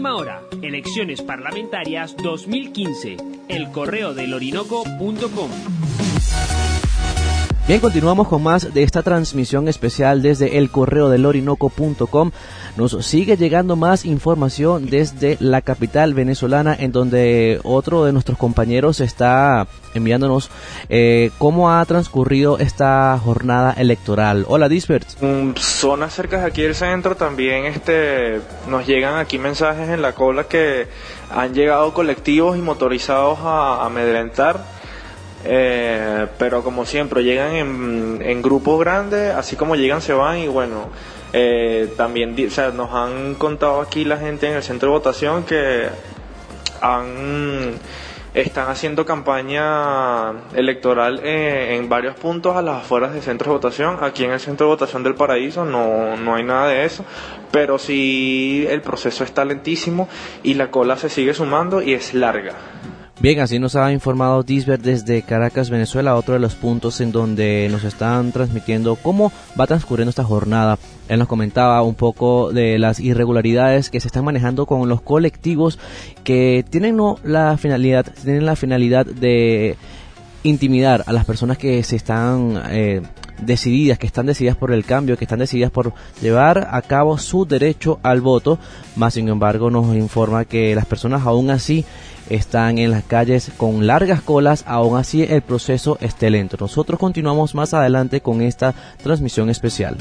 Última hora. Elecciones parlamentarias 2015. El correo del orinoco.com. Bien, continuamos con más de esta transmisión especial desde el correo del orinoco.com. Nos sigue llegando más información desde la capital venezolana, en donde otro de nuestros compañeros está enviándonos eh, cómo ha transcurrido esta jornada electoral. Hola, Dispert. Mm, zonas cerca de aquí del centro también este, nos llegan aquí mensajes en la cola que han llegado colectivos y motorizados a amedrentar eh, pero como siempre llegan en, grupos grandes, así como llegan se van y bueno, eh, también o sea, nos han contado aquí la gente en el centro de votación que han, están haciendo campaña electoral en, varios puntos a las afueras del centro de votación. Aquí en el centro de votación del Paraíso no, no hay nada de eso, pero sí el proceso está lentísimo y la cola se sigue sumando y es larga. Bien, así nos ha informado Disbert desde Caracas, Venezuela, otro de los puntos en donde nos están transmitiendo cómo va transcurriendo esta jornada. Él nos comentaba un poco de las irregularidades que se están manejando con los colectivos que tienen no la finalidad, tienen la finalidad de intimidar a las personas que se están eh, decididas, que están decididas por el cambio, que están decididas por llevar a cabo su derecho al voto, más sin embargo nos informa que las personas aún así están en las calles con largas colas, aún así el proceso esté lento. Nosotros continuamos más adelante con esta transmisión especial.